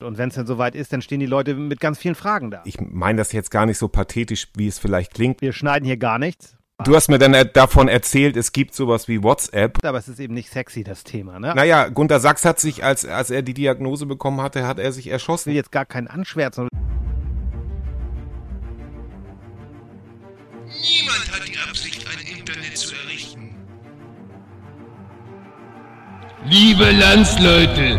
Und wenn es dann soweit ist, dann stehen die Leute mit ganz vielen Fragen da. Ich meine das jetzt gar nicht so pathetisch, wie es vielleicht klingt. Wir schneiden hier gar nichts. Du hast mir dann davon erzählt, es gibt sowas wie WhatsApp. Aber es ist eben nicht sexy, das Thema, ne? Naja, Gunter Sachs hat sich, als, als er die Diagnose bekommen hatte, hat er sich Ich erschossen. will jetzt gar keinen anschwärzen. Niemand hat die Absicht, ein Internet zu errichten. Liebe Landsleute,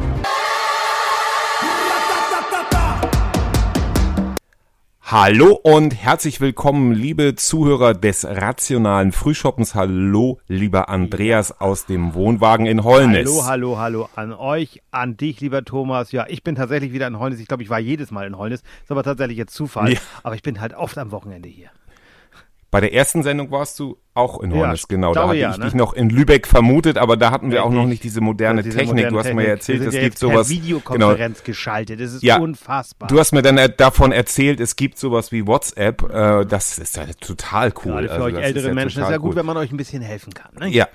Hallo und herzlich willkommen, liebe Zuhörer des rationalen Frühschoppens. Hallo, lieber Andreas aus dem Wohnwagen in Holnis. Hallo, hallo, hallo an euch, an dich, lieber Thomas. Ja, ich bin tatsächlich wieder in Holnis. Ich glaube, ich war jedes Mal in Holnis. Ist aber tatsächlich jetzt Zufall. Ja. Aber ich bin halt oft am Wochenende hier. Bei der ersten Sendung warst du auch in Ja, Holnis, genau. Da hatte ja, ich ne? dich noch in Lübeck vermutet, aber da hatten wir auch noch nicht diese moderne Diese Technik. moderne du hast mir ja Technik. erzählt, Wir es ja gibt sowas. Genau. Videokonferenz geschaltet. Das ist Ja. unfassbar. Du hast mir dann davon erzählt, es gibt sowas wie WhatsApp. Äh, das ist ja total cool. Gerade für Also euch ältere ja Menschen ist ja gut, cool. wenn man euch ein bisschen helfen kann. Ne? Ja.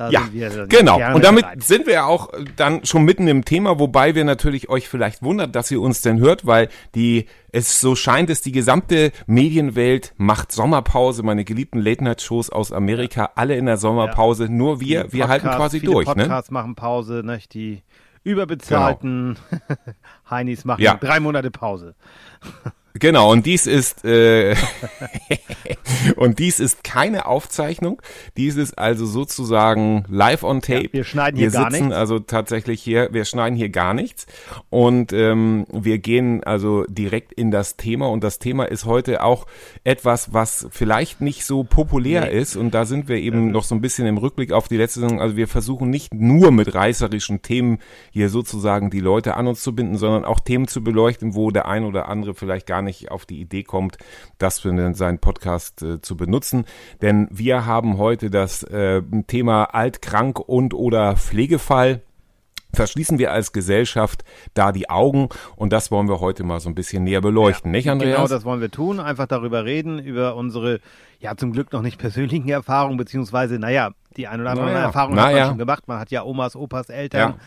Da Ja, sind wir genau. Und damit bereit. sind wir ja auch äh, dann schon mitten im Thema, wobei wir natürlich euch vielleicht wundert, dass ihr uns denn hört, weil die es so scheint, es die gesamte Medienwelt macht Sommerpause. Meine geliebten Late-Night-Shows aus Amerika, alle in der Sommerpause. Nur wir, Die wir halten Podcasts, quasi durch. Ne? Podcasts machen Pause, ne? die überbezahlten Heinis machen Ja. drei Monate Pause. Genau, und dies ist äh, und dies ist keine Aufzeichnung. Dies ist also sozusagen live on tape. wir schneiden hier wir gar sitzen nichts. also tatsächlich hier, wir schneiden hier gar nichts und ähm, wir gehen also direkt in das Thema und das Thema ist heute auch etwas, was vielleicht nicht so populär Nee. ist und da sind wir eben noch so ein bisschen im Rückblick auf die letzte Sendung. Also wir versuchen nicht nur mit reißerischen Themen hier sozusagen die Leute an uns zu binden, sondern auch Themen zu beleuchten, wo der ein oder andere vielleicht gar nicht auf die Idee kommt, das für seinen Podcast äh, zu benutzen. Denn wir haben heute das äh, Thema alt, krank und oder Pflegefall. Verschließen wir als Gesellschaft da die Augen und das wollen wir heute mal so ein bisschen näher beleuchten, nicht Andreas? Genau das wollen wir tun, einfach darüber reden, über unsere, ja zum Glück noch nicht persönlichen Erfahrungen, beziehungsweise, naja, die ein oder andere Naja, Erfahrung hat man naja. schon gemacht. Man hat ja Omas, Opas, Eltern, Ja.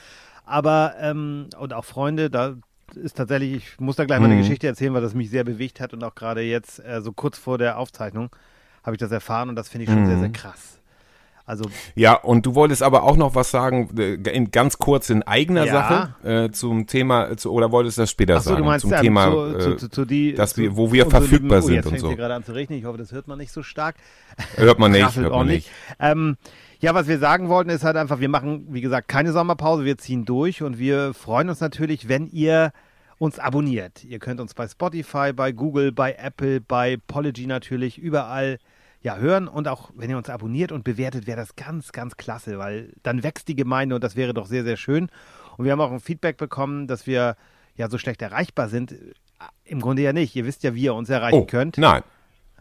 aber, ähm, und auch Freunde, da ist tatsächlich, ich muss da gleich mal eine Mhm. Geschichte erzählen, weil das mich sehr bewegt hat und auch gerade jetzt, äh, so kurz vor der Aufzeichnung, habe ich das erfahren und das finde ich schon sehr, sehr Mhm. krass. Also, Ja, und du wolltest aber auch noch was sagen, äh, in, ganz kurz in eigener Ja. Sache äh, zum Thema, zu, oder wolltest du das später Achso, sagen? du meinst zum ähm, Thema, zu, zu, äh, zu, zu die, dass zu wir- wo wir verfügbar lieben, oh, sind jetzt und fängt so. hier gerade an zu regnen. Ich hoffe, das hört man nicht so stark. hört man nicht, hört man ordentlich. nicht. Ähm, ja, was wir sagen wollten, ist halt einfach, wir machen, wie gesagt, keine Sommerpause, wir ziehen durch und wir freuen uns natürlich, wenn ihr uns abonniert. Ihr könnt uns bei Spotify, bei Google, bei Apple, bei Pology natürlich, überall ja, hören und auch, wenn ihr uns abonniert und bewertet, wäre das ganz, ganz klasse, weil dann wächst die Gemeinde und das wäre doch sehr, sehr schön. Und wir haben auch ein Feedback bekommen, dass wir ja so schlecht erreichbar sind. Im Grunde ja nicht. Ihr wisst ja, wie ihr uns erreichen Oh, könnt. nein.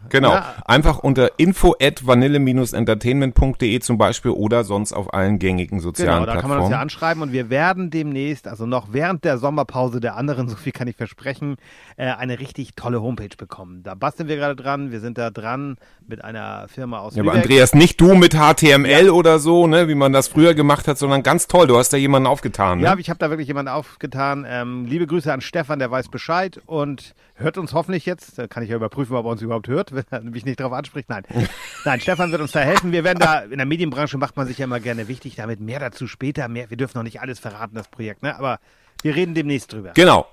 Genau. Ja. Einfach unter info at vanille-entertainment.de zum Beispiel oder sonst auf allen gängigen sozialen Genau, da kann man Plattformen. uns ja anschreiben und wir werden demnächst, also noch während der Sommerpause der anderen, so viel kann ich versprechen, äh, eine richtig tolle Homepage bekommen. Da basteln wir gerade dran. Wir sind da dran mit einer Firma aus Ja, aber. Andreas, nicht du mit HTML oder so, ne, wie man das früher gemacht hat, sondern ganz toll. Du hast da jemanden aufgetan. Ne? Ja, ich habe da wirklich jemanden aufgetan. Ähm, liebe Grüße an Stefan, der weiß Bescheid und hört uns hoffentlich jetzt. Da kann ich ja überprüfen, ob er uns überhaupt hört, wenn er mich nicht darauf anspricht. Nein. Nein, Stefan wird uns da helfen. Wir werden da, in der Medienbranche macht man sich ja immer gerne wichtig, damit mehr dazu später, mehr. Wir dürfen noch nicht alles verraten, das Projekt, ne? Aber wir reden demnächst drüber. Genau.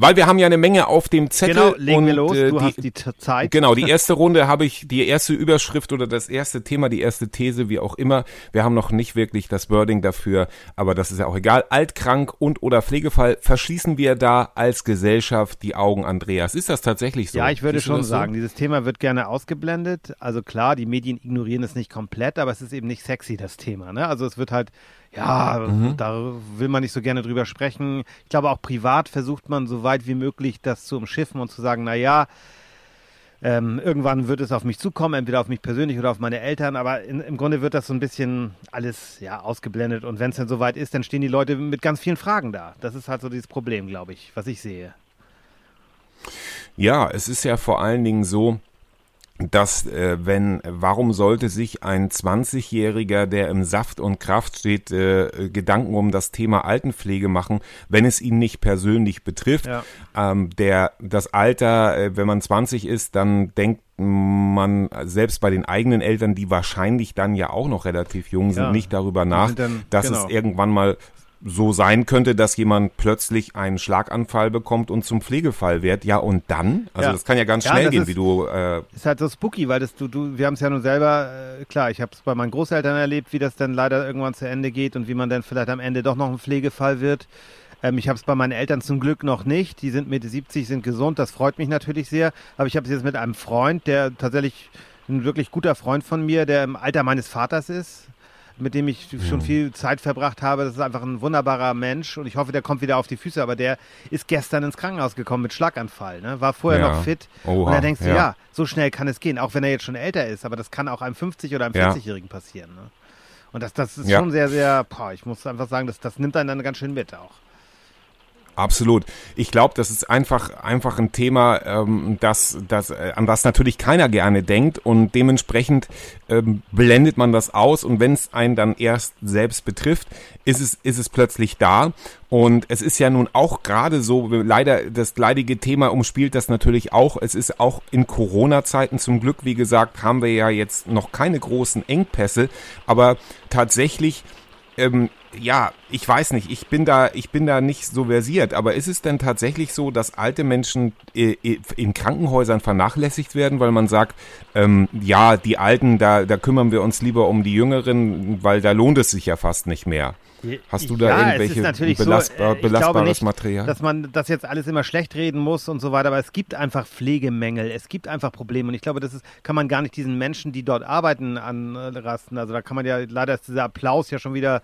Weil wir haben ja eine Menge auf dem Zettel. Genau, legen wir los. äh, Du die, hast die Zeit. Genau, die erste Runde habe ich, die erste Überschrift oder das erste Thema, die erste These, wie auch immer. Wir haben noch nicht wirklich das Wording dafür, aber das ist ja auch egal. Altkrank und oder Pflegefall, verschließen wir da als Gesellschaft die Augen, Andreas? Ist das tatsächlich so? Ja, ich würde schon das so? sagen, dieses Thema wird gerne ausgeblendet. Also klar, die Medien ignorieren es nicht komplett, aber es ist eben nicht sexy, das Thema. Ne? Also es wird halt, ja, Mhm. da will man nicht so gerne drüber sprechen. Ich glaube, auch privat versucht man so weit wie möglich das zu umschiffen und zu sagen, na ja, Ähm, irgendwann wird es auf mich zukommen, entweder auf mich persönlich oder auf meine Eltern, aber in, im Grunde wird das so ein bisschen alles ja, ausgeblendet und wenn es dann soweit ist, dann stehen die Leute mit ganz vielen Fragen da. Das ist halt so dieses Problem, glaube ich, was ich sehe. Ja, es ist ja vor allen Dingen so, dass äh, wenn, warum sollte sich ein 20-Jähriger, der im Saft und Kraft steht, äh, Gedanken um das Thema Altenpflege machen, wenn es ihn nicht persönlich betrifft? Ja. Ähm, der, das Alter, äh, wenn man 20 ist, dann denkt man selbst bei den eigenen Eltern, die wahrscheinlich dann ja auch noch relativ jung sind, ja. nicht darüber nach, dann, dass genau. es irgendwann mal so sein könnte, dass jemand plötzlich einen Schlaganfall bekommt und zum Pflegefall wird. Ja, und dann? Also ja. das kann ja ganz schnell ja, gehen, ist, wie du. Äh ist halt so spooky, weil das du, du wir haben es ja nun selber, äh, klar, ich habe es bei meinen Großeltern erlebt, wie das dann leider irgendwann zu Ende geht und wie man dann vielleicht am Ende doch noch ein Pflegefall wird. Ähm, ich habe es bei meinen Eltern zum Glück noch nicht. Die sind Mitte 70, sind gesund, das freut mich natürlich sehr. Aber ich habe es jetzt mit einem Freund, der tatsächlich ein wirklich guter Freund von mir, der im Alter meines Vaters ist mit dem ich schon viel Zeit verbracht habe. Das ist einfach ein wunderbarer Mensch und ich hoffe, der kommt wieder auf die Füße. Aber der ist gestern ins Krankenhaus gekommen mit Schlaganfall. Ne? War vorher ja. noch fit. Oha. Und da denkst du, ja. ja. so schnell kann es gehen, auch wenn er jetzt schon älter ist. Aber das kann auch einem 50- oder einem 40-Jährigen passieren. Ne? Und das, das ist schon sehr, sehr, boah, ich muss einfach sagen, das, das nimmt einen dann ganz schön mit auch. Absolut. Ich glaube, das ist einfach einfach ein Thema, ähm, das, das, äh, an das natürlich keiner gerne denkt und dementsprechend ähm, blendet man das aus und wenn es einen dann erst selbst betrifft, ist es ist es plötzlich da und es ist ja nun auch gerade so leider das leidige Thema umspielt das natürlich auch. Es ist auch in Corona-Zeiten zum Glück, wie gesagt, haben wir ja jetzt noch keine großen Engpässe, aber tatsächlich ähm, ja, ich weiß nicht, ich bin da, ich bin da nicht so versiert, aber ist es denn tatsächlich so, dass alte Menschen äh, äh, in Krankenhäusern vernachlässigt werden, weil man sagt, ähm, ja, die Alten, da, da kümmern wir uns lieber um die Jüngeren, weil da lohnt es sich ja fast nicht mehr. Hast du da ja, irgendwelche belastbar, so, äh, belastbares nicht, Material? Dass man das jetzt alles immer schlecht reden muss und so weiter, aber es gibt einfach Pflegemängel, es gibt einfach Probleme und ich glaube, das ist, kann man gar nicht diesen Menschen, die dort arbeiten, anrasten. Also da kann man ja, leider ist dieser Applaus ja schon wieder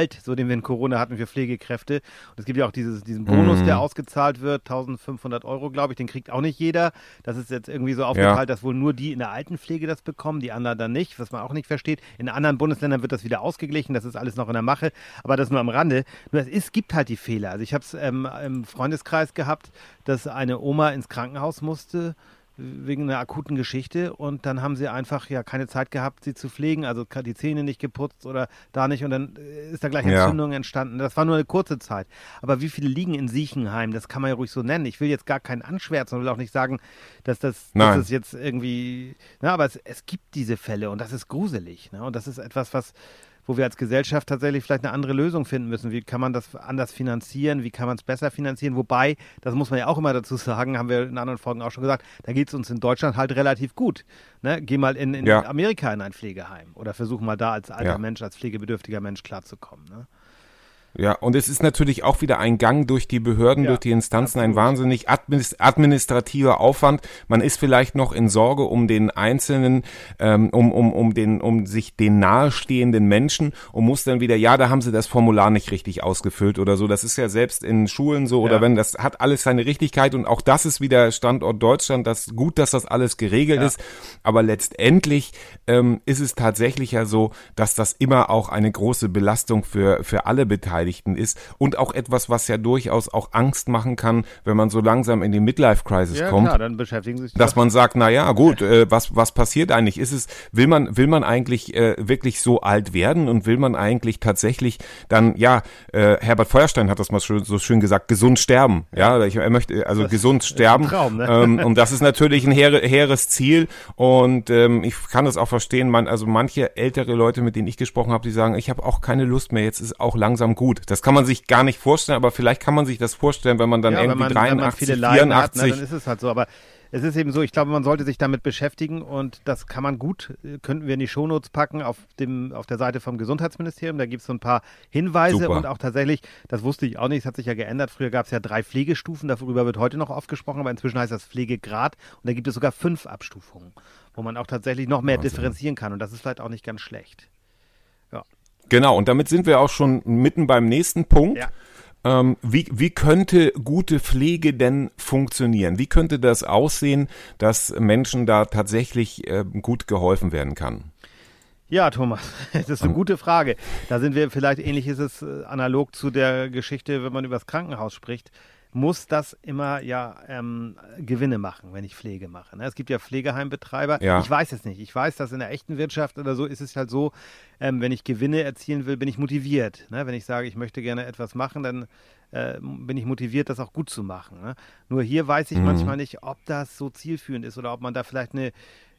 Verhalt, so den wir in Corona hatten für Pflegekräfte. Und es gibt ja auch dieses, diesen Bonus, mhm. der ausgezahlt wird, 1500 Euro, glaube ich, den kriegt auch nicht jeder. Das ist jetzt irgendwie so aufgeteilt, ja. dass wohl nur die in der Altenpflege das bekommen, die anderen dann nicht, was man auch nicht versteht. In anderen Bundesländern wird das wieder ausgeglichen, das ist alles noch in der Mache aber das nur am Rande. Nur es ist, gibt halt die Fehler. Also ich habe es ähm, im Freundeskreis gehabt, dass eine Oma ins Krankenhaus musste wegen einer akuten Geschichte und dann haben sie einfach ja keine Zeit gehabt, sie zu pflegen, also die Zähne nicht geputzt oder da nicht und dann äh, ist da gleich Entzündung ja. entstanden. Das war nur eine kurze Zeit. Aber wie viele liegen in Siechenheim? Das kann man ja ruhig so nennen. Ich will jetzt gar keinen anschwärzen und will auch nicht sagen, dass das, dass das jetzt irgendwie, na, aber es, es gibt diese Fälle und das ist gruselig. Ne? Und das ist etwas, was wo wir als Gesellschaft tatsächlich vielleicht eine andere Lösung finden müssen. Wie kann man das anders finanzieren? Wie kann man es besser finanzieren? Wobei, das muss man ja auch immer dazu sagen, haben wir in anderen Folgen auch schon gesagt, da geht es uns in Deutschland halt relativ gut. Ne? Geh mal in, in ja. Amerika in ein Pflegeheim oder versuch mal da als alter ja. Mensch, als pflegebedürftiger Mensch klarzukommen. Ne? Ja, und es ist natürlich auch wieder ein Gang durch die Behörden, ja, durch die Instanzen, absolut. ein wahnsinnig administrativer Aufwand. Man ist vielleicht noch in Sorge um den Einzelnen, ähm, um, um, um, den, um sich den nahestehenden Menschen und muss dann wieder, ja, da haben sie das Formular nicht richtig ausgefüllt oder so. Das ist ja selbst in Schulen so oder ja. wenn, das hat alles seine Richtigkeit und auch das ist wieder Standort Deutschland. Das gut, dass das alles geregelt ja. ist. Aber letztendlich ähm, ist es tatsächlich ja so, dass das immer auch eine große Belastung für, für alle Beteiligten Beteiligten ist und auch etwas, was ja durchaus auch Angst machen kann, wenn man so langsam in die Midlife-Crisis ja, kommt. Klar, dann beschäftigen sich dass man sagt, na ja, gut, äh, was was passiert eigentlich? Ist es will man will man eigentlich äh, wirklich so alt werden und will man eigentlich tatsächlich dann ja äh, Herbert Feuerstein hat das mal so schön gesagt, gesund sterben. Ja, ich, er möchte also das gesund sterben. Traum, ne? ähm, und das ist natürlich ein hehre, hehres Ziel und ähm, ich kann das auch verstehen. Man also manche ältere Leute, mit denen ich gesprochen habe, die sagen, ich habe auch keine Lust mehr. Jetzt ist auch langsam gut gut. Das kann man sich gar nicht vorstellen, aber vielleicht kann man sich das vorstellen, wenn man dann ja, irgendwie man, 83, 84. Hat, ne, dann ist es halt so. Aber es ist eben so, ich glaube, man sollte sich damit beschäftigen und das kann man gut, könnten wir in die Shownotes packen auf, dem, auf der Seite vom Gesundheitsministerium. Da gibt es so ein paar Hinweise Super. und auch tatsächlich, das wusste ich auch nicht, es hat sich ja geändert. Früher gab es ja drei Pflegestufen, darüber wird heute noch oft gesprochen, aber inzwischen heißt das Pflegegrad und da gibt es sogar fünf Abstufungen, wo man auch tatsächlich noch mehr Wahnsinn. differenzieren kann und das ist vielleicht auch nicht ganz schlecht. Genau, und damit sind wir auch schon mitten beim nächsten Punkt. Ja. Ähm, wie, wie könnte gute Pflege denn funktionieren? Wie könnte das aussehen, dass Menschen da tatsächlich äh, gut geholfen werden kann? Ja, Thomas, das ist eine gute Frage. Da sind wir vielleicht, ähnlich ist es äh, analog zu der Geschichte, wenn man über das Krankenhaus spricht, muss das immer ja ähm, Gewinne machen, wenn ich Pflege mache. Ne? Es gibt ja Pflegeheimbetreiber. Ja. Ich weiß es nicht. Ich weiß, dass in der echten Wirtschaft oder so ist es halt so, ähm, wenn ich Gewinne erzielen will, bin ich motiviert. Ne? Wenn ich sage, ich möchte gerne etwas machen, dann äh, bin ich motiviert, das auch gut zu machen. Ne? Nur hier weiß ich Mhm. manchmal nicht, ob das so zielführend ist oder ob man da vielleicht eine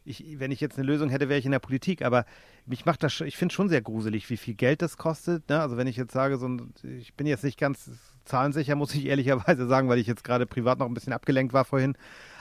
ich, wenn ich jetzt eine Lösung hätte, wäre ich in der Politik, aber mich macht das, ich finde schon sehr gruselig, wie viel Geld das kostet. Ne? Also wenn ich jetzt sage, so ein, ich bin jetzt nicht ganz zahlensicher, muss ich ehrlicherweise sagen, weil ich jetzt gerade privat noch ein bisschen abgelenkt war vorhin.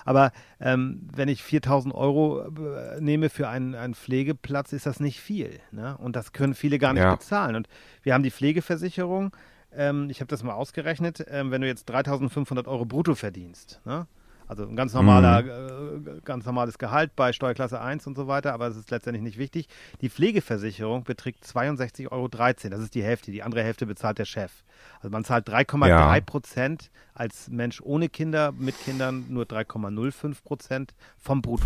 Aber ähm, wenn ich 4000 Euro äh, nehme für einen, einen Pflegeplatz, ist das nicht viel. Ne? Und das können viele gar nicht Ja. bezahlen. Und wir haben die Pflegeversicherung. Ähm, ich habe das mal ausgerechnet. Ähm, wenn du jetzt 3500 Euro brutto verdienst, ne? Also ein ganz normaler, äh, ganz normales Gehalt bei Steuerklasse 1 und so weiter, aber das ist letztendlich nicht wichtig. Die Pflegeversicherung beträgt 62,13 Euro. Das ist die Hälfte. Die andere Hälfte bezahlt der Chef. Also man zahlt 3,3 Ja. Prozent als Mensch ohne Kinder, mit Kindern nur 3,05 Prozent vom Brutto.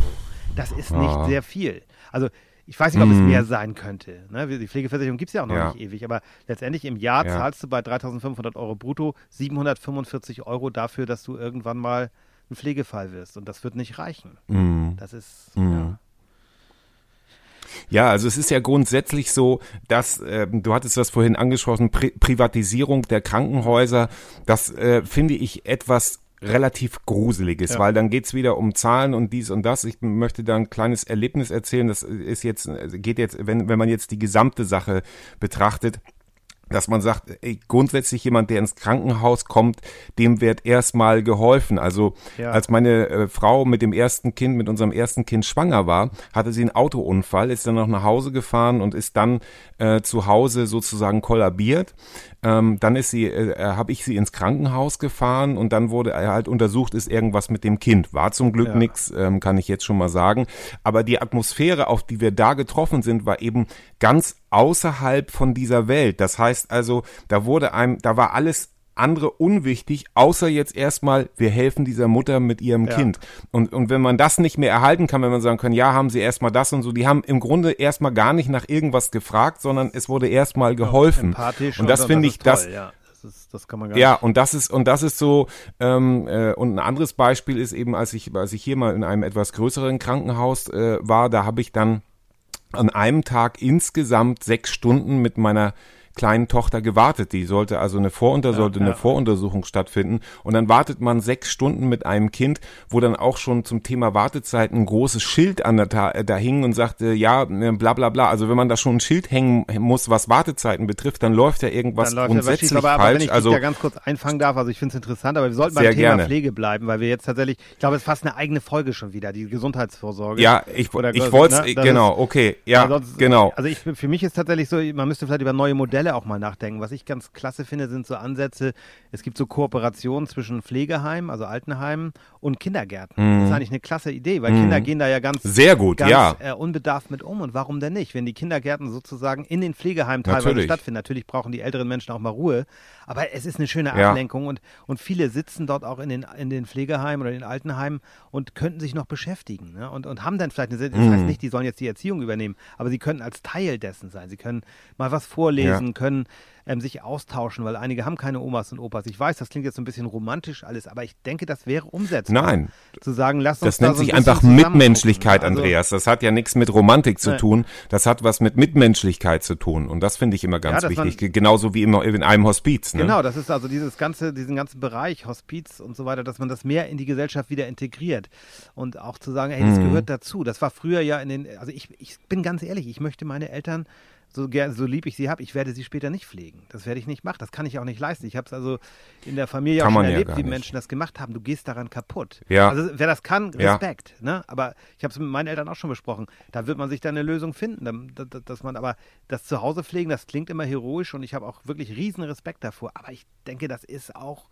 Das ist nicht Ah. sehr viel. Also ich weiß nicht, ob es mehr sein könnte. Ne? Die Pflegeversicherung gibt es ja auch noch Ja. nicht ewig, aber letztendlich im Jahr Ja. zahlst du bei 3.500 Euro brutto 745 Euro dafür, dass du irgendwann mal ein Pflegefall wirst. Und das wird nicht reichen. Mhm. Das ist, ja. Ja, also es ist ja grundsätzlich so, dass ähm, du hattest das vorhin angesprochen, Pri Privatisierung der Krankenhäuser, das äh, finde ich etwas relativ gruseliges, Ja. weil dann geht's wieder um Zahlen und dies und das. Ich möchte da ein kleines Erlebnis erzählen. Das ist jetzt, geht jetzt, wenn, wenn man jetzt die gesamte Sache betrachtet, dass man sagt, ey, grundsätzlich jemand, der ins Krankenhaus kommt, dem wird erstmal geholfen. Also Ja. als meine äh, Frau mit dem ersten Kind, mit unserem ersten Kind schwanger war, hatte sie einen Autounfall, ist dann noch nach Hause gefahren und ist dann äh, zu Hause sozusagen kollabiert. Ähm, dann ist sie, äh, habe ich sie ins Krankenhaus gefahren und dann wurde er halt untersucht, ist irgendwas mit dem Kind. War zum Glück Ja. nix, ähm, kann ich jetzt schon mal sagen. Aber die Atmosphäre, auf die wir da getroffen sind, war eben ganz außerhalb von dieser Welt. Das heißt also, da wurde einem, da war alles andere unwichtig, außer jetzt erstmal, wir helfen dieser Mutter mit ihrem Ja. Kind. Und, und wenn man das nicht mehr erhalten kann, wenn man sagen kann, ja, haben sie erstmal das und so, die haben im Grunde erstmal gar nicht nach irgendwas gefragt, sondern es wurde erstmal geholfen. Empathisch und das finde ich, ist das, toll, ja. Das, das kann man gar ja, nicht. und das ist und das ist so ähm, äh, und ein anderes Beispiel ist eben, als ich als ich hier mal in einem etwas größeren Krankenhaus äh, war, da habe ich dann an einem Tag insgesamt sechs Stunden mit meiner kleinen Tochter gewartet. Die sollte also eine Vorunter sollte eine ja. Voruntersuchung stattfinden und dann wartet man sechs Stunden mit einem Kind, wo dann auch schon zum Thema Wartezeit ein großes Schild an der Ta äh, da hing und sagte ja äh, bla bla bla. Also wenn man da schon ein Schild hängen muss, was Wartezeiten betrifft, dann läuft ja irgendwas läuft ja grundsätzlich schief. Aber, aber falsch. wenn ich also da ganz kurz einfangen darf, also ich finde es interessant, aber wir sollten beim Thema gerne. Pflege bleiben, weil wir jetzt tatsächlich, ich glaube, es ist fast eine eigene Folge schon wieder, die Gesundheitsvorsorge. Ja, ich, ich wollte ne, genau, ist- okay, ja, Ansonsten- genau. Also ich, für mich ist tatsächlich so, man müsste vielleicht über neue Modelle auch mal nachdenken. Was ich ganz klasse finde, sind so Ansätze, es gibt so Kooperationen zwischen Pflegeheimen, also Altenheimen und Kindergärten. Das ist eigentlich eine klasse Idee, weil Kinder gehen da ja ganz, Mhm. Sehr gut, ganz ja. äh, unbedarft mit um. Und warum denn nicht? Wenn die Kindergärten sozusagen in den Pflegeheimen teilweise Natürlich. stattfinden, natürlich brauchen die älteren Menschen auch mal Ruhe, aber es ist eine schöne Ja. Ablenkung und, und viele sitzen dort auch in den, in den Pflegeheimen oder in den Altenheimen und könnten sich noch beschäftigen ne? und, und haben dann vielleicht eine, das Mhm. heißt nicht, die sollen jetzt die Erziehung übernehmen, aber sie können als Teil dessen sein. Sie können mal was vorlesen, Ja. Können ähm, sich austauschen, weil einige haben keine Omas und Opas. Ich weiß, das klingt jetzt so ein bisschen romantisch alles, aber ich denke, das wäre umsetzbar. Nein. Zu sagen, lass uns Das da nennt so ein sich einfach Mitmenschlichkeit. Also, Andreas. Das hat ja nichts mit Romantik zu Nein. tun. Das hat was mit Mitmenschlichkeit zu tun. Und das finde ich immer ganz Ja, dass man- wichtig. Genauso wie immer in einem Hospiz. Ne? Genau, das ist also dieses ganze, diesen ganzen Bereich, Hospiz und so weiter, dass man das mehr in die Gesellschaft wieder integriert. Und auch zu sagen, hey, das Mhm. gehört dazu. Das war früher ja in den, also ich, ich bin ganz ehrlich, ich möchte meine Eltern, so, ger- so lieb ich sie habe, ich werde sie später nicht pflegen. Das werde ich nicht machen. Das kann ich auch nicht leisten. Ich habe es also in der Familie Kann auch schon ja erlebt, gar wie nicht. Menschen das gemacht haben. Du gehst daran kaputt. Ja. Also wer das kann, Ja. Respekt. Ne? Aber ich habe es mit meinen Eltern auch schon besprochen. Da wird man sich dann eine Lösung finden. Dass man aber das Zuhause pflegen, das klingt immer heroisch und ich habe auch wirklich riesen Respekt davor. Aber ich denke, das ist auch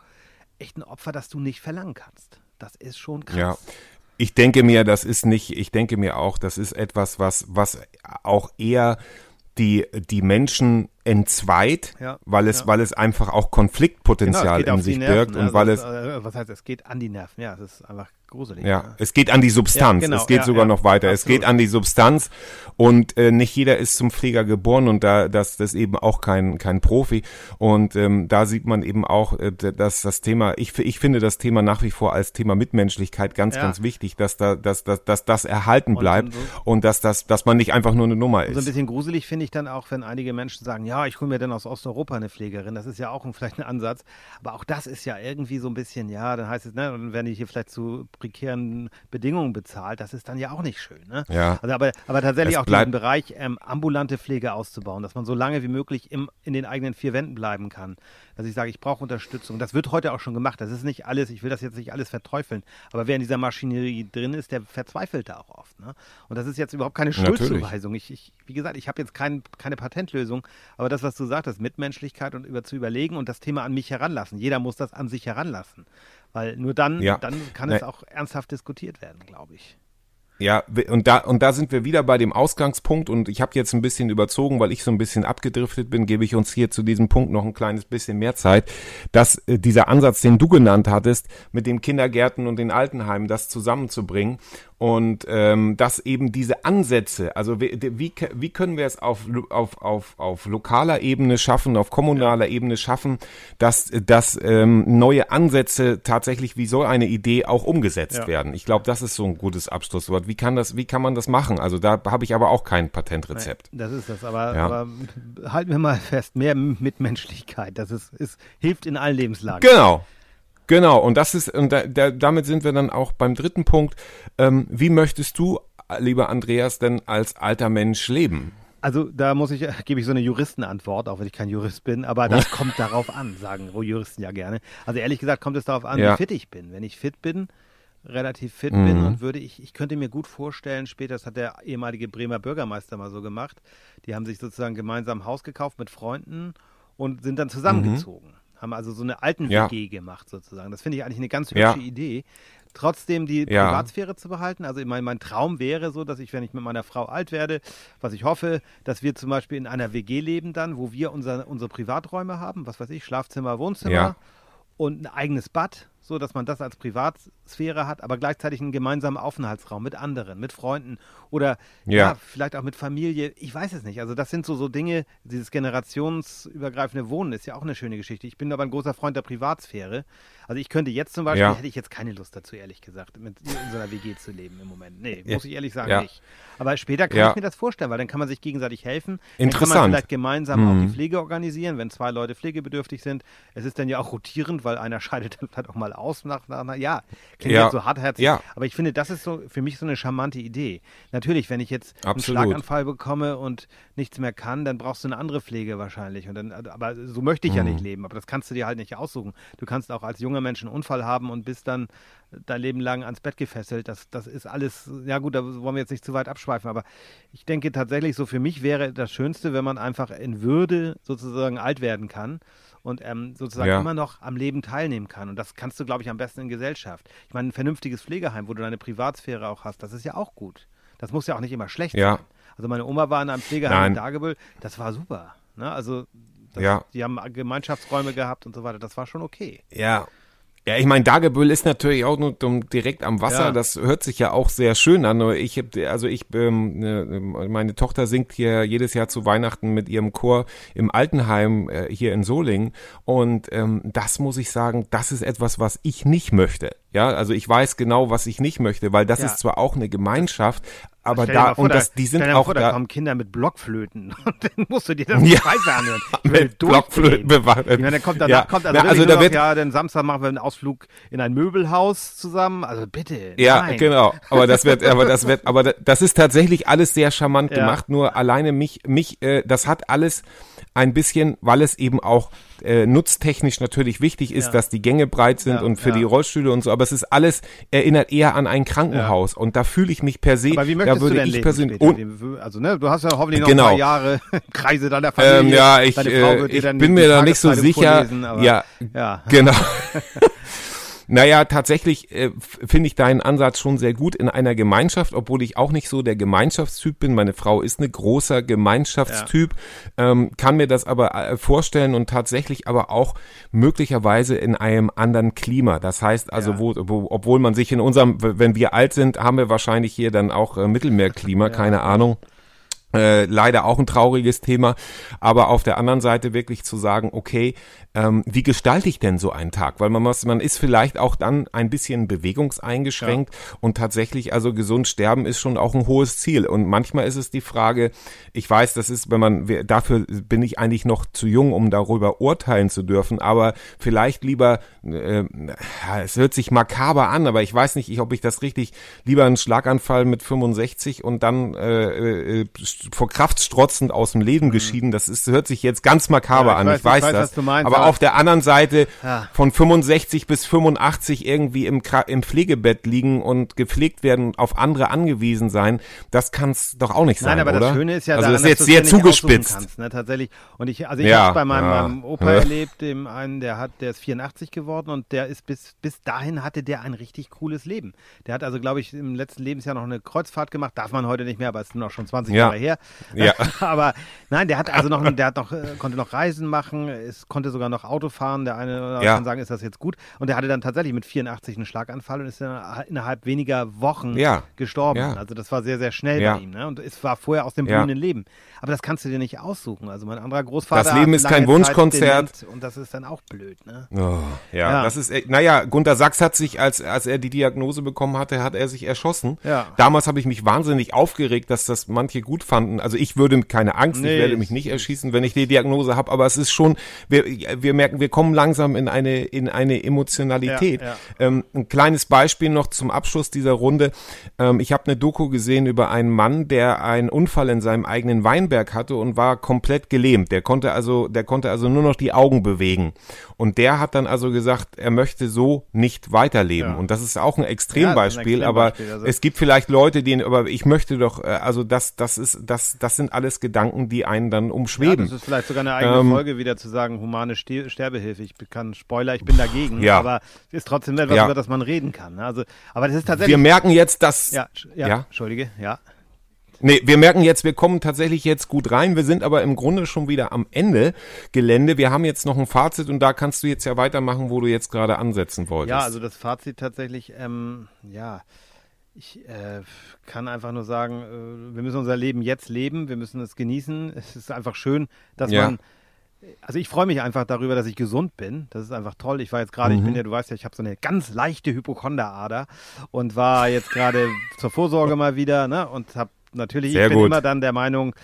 echt ein Opfer, das du nicht verlangen kannst. Das ist schon krass. Ja. Ich denke mir, das ist nicht, ich denke mir auch, das ist etwas, was, was auch eher die, die Menschen entzweit, Ja, weil es, ja. weil es einfach auch Genau, Konfliktpotenzial geht in sich birgt und also weil es, es, äh, was heißt, es geht an die Nerven. Ja, es ist einfach gruselig. ja, es geht an die Substanz. Ja, genau, es geht ja, sogar noch weiter. Es absolut. geht an die Substanz und äh, nicht jeder ist zum Pfleger geboren und da das das eben auch kein kein Profi und ähm, da sieht man eben auch, äh, dass das Thema. Ich ich finde das Thema nach wie vor als Thema Mitmenschlichkeit ganz ganz wichtig, dass da dass dass dass das erhalten Und- bleibt und so- und dass das dass man nicht einfach nur eine Nummer Und so ein ist. bisschen gruselig finde ich dann auch, wenn einige Menschen sagen, ja, ich hole mir dann aus Osteuropa eine Pflegerin. Das ist ja auch ein, vielleicht ein Ansatz. Aber auch das ist ja irgendwie so ein bisschen, ja, dann heißt es, ne, dann werden die hier vielleicht zu prekären Bedingungen bezahlt. Das ist dann ja auch nicht schön. Ne? Ja. Also aber, aber tatsächlich Es auch diesen Bereich ähm, ambulante Pflege auszubauen, dass man so lange wie möglich im, in den eigenen vier Wänden bleiben kann. Dass ich sage, ich brauche Unterstützung. Das wird heute auch schon gemacht. Das ist nicht alles, ich will das jetzt nicht alles verteufeln. Aber wer in dieser Maschinerie drin ist, der verzweifelt da auch oft. Ne? Und das ist jetzt überhaupt keine. Schuldzuweisung. Ich, ich, wie gesagt, ich habe jetzt kein, keine Patentlösung, aber das, was du sagtest, Mitmenschlichkeit und über zu überlegen und das Thema an mich heranlassen. Jeder muss das an sich heranlassen. Weil nur dann, Ja. dann kann Ne. es auch ernsthaft diskutiert werden, glaube ich. Ja, und da und da sind wir wieder bei dem Ausgangspunkt und ich habe jetzt ein bisschen überzogen, weil ich so ein bisschen abgedriftet bin, gebe ich uns hier zu diesem Punkt noch ein kleines bisschen mehr Zeit, dass äh, dieser Ansatz, den du genannt hattest, mit den Kindergärten und den Altenheimen, das zusammenzubringen und ähm, dass eben diese Ansätze, also wie, wie, wie können wir es auf, auf, auf, auf lokaler Ebene schaffen, auf kommunaler Ebene schaffen, dass, dass ähm, neue Ansätze tatsächlich wie so eine Idee auch umgesetzt Ja. werden. Ich glaube, das ist so ein gutes Abschlusswort. Wie kann das, wie kann man das machen? Also da habe ich aber auch kein Patentrezept. Das ist das, aber, Ja. aber halten wir mal fest, mehr Mitmenschlichkeit, das ist, ist, hilft in allen Lebenslagen. Genau. Genau, und das ist, und da, da, damit sind wir dann auch beim dritten Punkt. Ähm, wie möchtest du, lieber Andreas, denn als alter Mensch leben? Also da muss ich, gebe ich so eine Juristenantwort, auch wenn ich kein Jurist bin, aber das kommt darauf an, sagen Juristen ja gerne. Also ehrlich gesagt kommt es darauf an, Ja. wie fit ich bin. Wenn ich fit bin, relativ fit Mhm. bin und würde ich, ich könnte mir gut vorstellen, später, das hat der ehemalige Bremer Bürgermeister mal so gemacht, die haben sich sozusagen gemeinsam ein Haus gekauft mit Freunden und sind dann zusammengezogen. Haben also so eine alten. Ja. WG gemacht sozusagen. Das finde ich eigentlich eine ganz hübsche Ja. Idee. Trotzdem die Ja. Privatsphäre zu behalten. Also mein, mein Traum wäre so, dass ich, wenn ich mit meiner Frau alt werde, was ich hoffe, dass wir zum Beispiel in einer WG leben dann, wo wir unser, unsere Privaträume haben, was weiß ich, Schlafzimmer, Wohnzimmer und ein eigenes Bad, so dass man das als Privatsphäre hat, aber gleichzeitig einen gemeinsamen Aufenthaltsraum mit anderen, mit Freunden oder ja. Ja. vielleicht auch mit Familie. Ich weiß es nicht. Also das sind so so Dinge. Dieses generationsübergreifende Wohnen ist ja auch eine schöne Geschichte. Ich bin aber ein großer Freund der Privatsphäre. Also ich könnte jetzt zum Beispiel Ja. hätte ich jetzt keine Lust dazu, ehrlich gesagt, mit in so einer WG zu leben im Moment. Nee, muss ich ehrlich sagen Ja. nicht. Aber später kann ich mir das vorstellen, weil dann kann man sich gegenseitig helfen. Dann kann Interessant. man vielleicht gemeinsam auch Mhm. die Pflege organisieren, wenn zwei Leute pflegebedürftig sind. Es ist dann ja auch rotierend, weil einer scheidet dann vielleicht auch mal aus nach, nach, nach ja, klingt Ja. jetzt so hartherzig. Ja. Aber ich finde, das ist so für mich so eine charmante Idee. Natürlich, wenn ich jetzt Absolut. einen Schlaganfall bekomme und nichts mehr kann, dann brauchst du eine andere Pflege wahrscheinlich. Und dann, aber so möchte ich ja Mhm. nicht leben. Aber das kannst du dir halt nicht aussuchen. Du kannst auch als junger Mensch einen Unfall haben und bist dann dein Leben lang ans Bett gefesselt. Das, das ist alles, ja gut, da wollen wir jetzt nicht zu weit abschweifen. Aber ich denke tatsächlich, so für mich wäre das Schönste, wenn man einfach in Würde sozusagen alt werden kann und ähm, sozusagen Ja. immer noch am Leben teilnehmen kann. Und das kannst du, glaube ich, am besten in Gesellschaft. Ich meine, ein vernünftiges Pflegeheim, wo du deine Privatsphäre auch hast, das ist ja auch gut. Das muss ja auch nicht immer schlecht Ja. sein. Also meine Oma war in einem Pflegeheim Nein. in Dagebüll, das war super. Ne? Also das, Ja. die haben Gemeinschaftsräume gehabt und so weiter, das war schon okay. Ja. Ja, ich meine, Dagebüll ist natürlich auch nur direkt am Wasser. Ja. Das hört sich ja auch sehr schön an. Ich hab, also ich, ähm, ne, meine Tochter singt hier jedes Jahr zu Weihnachten mit ihrem Chor im Altenheim äh, hier in Solingen. Und ähm, das muss ich sagen, das ist etwas, was ich nicht möchte. Ja, also ich weiß genau, was ich nicht möchte, weil das Ja. ist zwar auch eine Gemeinschaft, aber da vor, und das, die sind auch vor, da da. kommen Kinder mit Blockflöten und dann musst du dir das Ja. Preise anhören. Mit Blockflöten bewacht. Ich meine, dann kommt danach Ja. kommt also, Na, also da noch, wird- ja, den Samstag machen wir einen Ausflug in ein Möbelhaus zusammen. Also bitte. Ja, nein. genau. Aber das wird, aber das wird, aber da- das ist tatsächlich alles sehr charmant Ja. gemacht. Nur alleine mich, mich, äh, das hat alles ein bisschen, weil es eben auch äh, nutztechnisch natürlich wichtig ist, Ja. dass die Gänge breit sind Ja, und für ja. die Rollstühle und so. Aber es ist alles erinnert eher an ein Krankenhaus und da fühle ich mich per se. Aber wie möchtest da würde du denn ich persönlich. Also, ne, du hast ja hoffentlich noch Genau. ein paar Jahre Kreise deiner Familie. ähm, ja, ich, äh, ich bin mir da nicht so sicher. vorlesen, aber- ja, ja. genau. Naja, tatsächlich äh, finde ich deinen Ansatz schon sehr gut in einer Gemeinschaft, obwohl ich auch nicht so der Gemeinschaftstyp bin. Meine Frau ist eine großer Gemeinschaftstyp, ähm, kann mir das aber äh, vorstellen und tatsächlich aber auch möglicherweise in einem anderen Klima. Das heißt also, Ja. wo, wo, obwohl man sich in unserem, wenn wir alt sind, haben wir wahrscheinlich hier dann auch äh, Mittelmeerklima, keine Ahnung. Äh, leider auch ein trauriges Thema, aber auf der anderen Seite wirklich zu sagen, okay, ähm, wie gestalte ich denn so einen Tag? Weil man muss, man ist vielleicht auch dann ein bisschen bewegungseingeschränkt und tatsächlich, also gesund sterben ist schon auch ein hohes Ziel. Und manchmal ist es die Frage, ich weiß, das ist, wenn man, dafür bin ich eigentlich noch zu jung, um darüber urteilen zu dürfen, aber vielleicht lieber, äh, ja, es hört sich makaber an, aber ich weiß nicht, ich, ob ich das richtig, lieber einen Schlaganfall mit 65 und dann äh, äh, vor Kraft strotzend aus dem Leben geschieden, das ist, hört sich jetzt ganz makaber Ja, ich an, weiß- ich ich weiß, weiß, das. was du meinst, aber aber- auf der anderen Seite Ja. von 65 bis 85 irgendwie im, im Pflegebett liegen und gepflegt werden, auf andere angewiesen sein, das kann es doch auch nicht sein, Nein, aber oder? das Schöne ist ja also daran, das ist jetzt sehr zugespitzt. Kannst, ne, tatsächlich. Und ich, also ich Ja, habe bei meinem, ja. meinem Opa erlebt, dem einen, der hat, der ist 84 geworden und der ist bis bis dahin hatte der ein richtig cooles Leben. Der hat also, glaube ich, im letzten Lebensjahr noch eine Kreuzfahrt gemacht. Darf man heute nicht mehr, aber es ist noch schon 20 Ja. Jahre her. Ja. aber nein, der hat also noch, der hat noch, äh, konnte noch Reisen machen, es konnte sogar noch Auto fahren. Der eine oder andere Ja. kann sagen, ist das jetzt gut? Und der hatte dann tatsächlich mit 84 einen Schlaganfall und ist dann innerhalb weniger Wochen Ja. gestorben. Ja. Also das war sehr, sehr schnell bei ihm. Ne? Und es war vorher aus dem blühenden Leben. Aber das kannst du dir nicht aussuchen. Also mein anderer Großvater. Das Leben ist kein Wunschkonzert. Und das ist dann auch blöd. Ne? Oh, ja, das ist, naja, Gunter Sachs hat sich, als, als er die Diagnose bekommen hatte, hat er sich erschossen. Damals habe ich mich wahnsinnig aufgeregt, dass das manche gut fanden. Also ich würde keine Angst, Nee, ich werde mich nicht erschießen, wenn ich die Diagnose habe, aber es ist schon, wir, wir merken, wir kommen langsam in eine, in eine Emotionalität. Ja, ja. Ähm, ein kleines Beispiel noch zum Abschluss dieser Runde. Ähm, ich habe eine Doku gesehen über einen Mann, der einen Unfall in seinem eigenen Weinberg hatte und war komplett gelähmt. Der konnte also, der konnte also nur noch die Augen bewegen. Und der hat dann also gesagt, er möchte so nicht weiterleben. Ja. Und das ist auch ein Extrembeispiel, ein aber Extrembeispiel, also- es gibt vielleicht Leute, die, aber ich möchte doch, äh, also das, das ist, das, das sind alles Gedanken, die einen dann umschweben. das ist vielleicht sogar eine eigene Ähm, Folge, wieder zu sagen, humane Ste Sterbehilfe. Ich kann Spoiler, ich bin dagegen. Ja. Aber es ist trotzdem etwas, Ja. über das man reden kann. Ne? Also, aber das ist wir tatsächlich. merken jetzt, dass, ja, ja, Ja? Entschuldige, ja. Nee, wir merken jetzt, wir kommen tatsächlich jetzt gut rein. Wir sind aber im Grunde schon wieder am Ende Gelände. Wir haben jetzt noch ein Fazit und da kannst du jetzt ja weitermachen, wo du jetzt gerade ansetzen wolltest. Ja, also das Fazit tatsächlich, ähm, ja, ich äh, kann einfach nur sagen, äh, wir müssen unser Leben jetzt leben, wir müssen es genießen. Es ist einfach schön, dass Ja. man. Also ich freue mich einfach darüber, dass ich gesund bin. Das ist einfach toll. Ich war jetzt gerade, Mhm. ich bin ja, du weißt ja, ich habe so eine ganz leichte Hypochonderader und war jetzt gerade zur Vorsorge mal wieder, ne? Und habe natürlich, Sehr ich bin gut. immer dann der Meinung,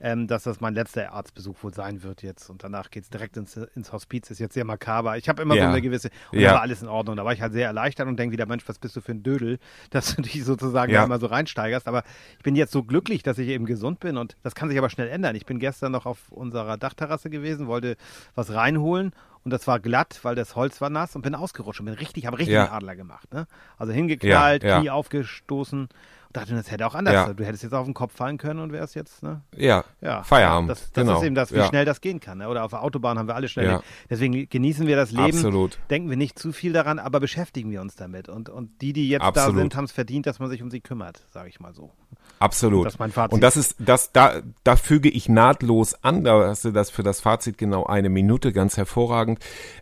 ähm, dass das mein letzter Arztbesuch wohl sein wird jetzt. Und danach geht's direkt ins, ins Hospiz. Ist jetzt sehr makaber. Ich habe immer so Ja. eine gewisse. Und Ja. da war alles in Ordnung. Da war ich halt sehr erleichtert und denke wieder, Mensch, was bist du für ein Dödel, dass du dich sozusagen Ja. da immer so reinsteigerst. Aber ich bin jetzt so glücklich, dass ich eben gesund bin und das kann sich aber schnell ändern. Ich bin gestern noch auf unserer Dachterrasse gewesen, wollte was reinholen. Und das war glatt, weil das Holz war nass und bin ausgerutscht und bin richtig, habe richtig Ja. einen Adler gemacht. Ne? Also hingeknallt, Ja, ja. Knie aufgestoßen und dachte, das hätte auch anders. Ja. Du hättest jetzt auf den Kopf fallen können und wärst jetzt, ne? ja, Ja, Feierabend. Das, das genau. ist eben das, wie ja. schnell das gehen kann. Ne? Oder auf der Autobahn haben wir alle schnell. Ja. Deswegen genießen wir das Leben. Absolut. Denken wir nicht zu viel daran, aber beschäftigen wir uns damit. Und, und die, die jetzt da Absolut. sind, haben es verdient, dass man sich um sie kümmert, sage ich mal so. Absolut. Das ist mein Fazit. Und das ist, das, da, da füge ich nahtlos an, da hast du das für das Fazit genau eine Minute, ganz hervorragend.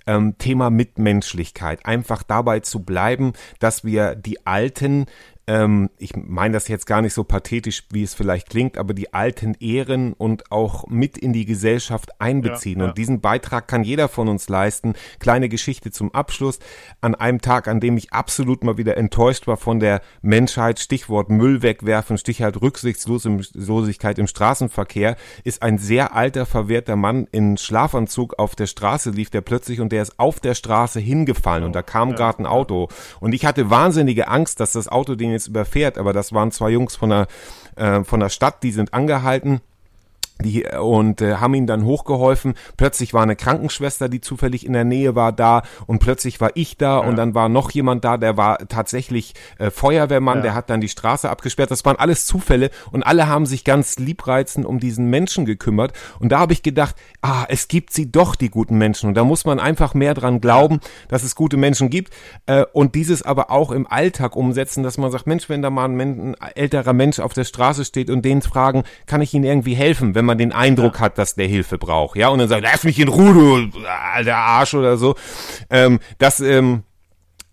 Ähm, Thema Mitmenschlichkeit. Einfach dabei zu bleiben, dass wir die Alten, ähm, ich meine das jetzt gar nicht so pathetisch, wie es vielleicht klingt, aber die Alten ehren und auch mit in die Gesellschaft einbeziehen. Ja, ja. Und diesen Beitrag kann jeder von uns leisten. Kleine Geschichte zum Abschluss. An einem Tag, an dem ich absolut mal wieder enttäuscht war von der Menschheit, Stichwort Müll wegwerfen, Stichwort Rücksichtslosigkeit im Straßenverkehr, ist ein sehr alter, verwehrter Mann in Schlafanzug auf der Straße, lief der plötzlich und der ist auf der Straße hingefallen und da kam gerade ein Auto. Und ich hatte wahnsinnige Angst, dass das Auto den jetzt überfährt, aber das waren zwei Jungs von der, äh, von der Stadt, die sind angehalten die und äh, haben ihn dann hochgeholfen. Plötzlich war eine Krankenschwester, die zufällig in der Nähe war, da und plötzlich war ich da ja. und dann war noch jemand da, der war tatsächlich äh, Feuerwehrmann, ja. der hat dann die Straße abgesperrt. Das waren alles Zufälle und alle haben sich ganz liebreizend um diesen Menschen gekümmert und da habe ich gedacht, ah, es gibt sie doch die guten Menschen und da muss man einfach mehr dran glauben, dass es gute Menschen gibt äh, und dieses aber auch im Alltag umsetzen, dass man sagt, Mensch, wenn da mal ein, ein älterer Mensch auf der Straße steht und den fragen, kann ich Ihnen irgendwie helfen, wenn man den Eindruck ja. hat, dass der Hilfe braucht, ja, und dann sagt, lass mich in Ruhe, du alter Arsch oder so. Ähm, das, ähm,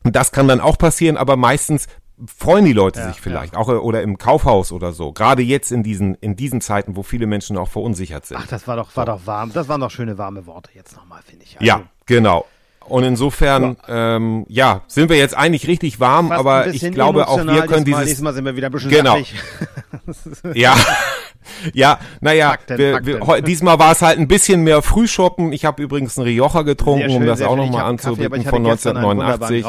das kann dann auch passieren, aber meistens freuen die Leute ja, sich vielleicht ja. auch oder im Kaufhaus oder so. Gerade jetzt in diesen in diesen Zeiten, wo viele Menschen auch verunsichert sind. Ach, das war doch war doch warm. Das waren doch schöne warme Worte jetzt nochmal, finde ich. Also, ja, genau. Und insofern, ja. Ähm, ja, sind wir jetzt eigentlich richtig warm, Fast aber ich glaube auch wir können dieses. Nächstes Mal sind wir wieder ein bisschen genau. ja, ja, naja, Fakten, wir, Fakten. Wir, diesmal war es halt ein bisschen mehr Frühschoppen. Ich habe übrigens einen Rioja getrunken, schön, um das auch nochmal anzubieten von 1989.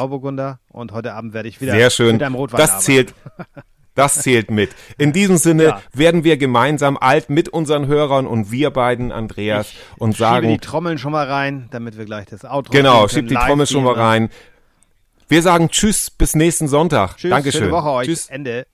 und heute Abend werde ich wieder sehr schön. mit einem Rotwein Das zählt. Das zählt mit. In diesem Sinne ja. werden wir gemeinsam alt mit unseren Hörern und wir beiden, Andreas, ich und sagen. die Trommeln schon mal rein, damit wir gleich das Outro Genau, schieb die Trommel schon mal rein. Wir sagen Tschüss bis nächsten Sonntag. Tschüss, Dankeschön. Schöne Woche euch. Tschüss. Ende.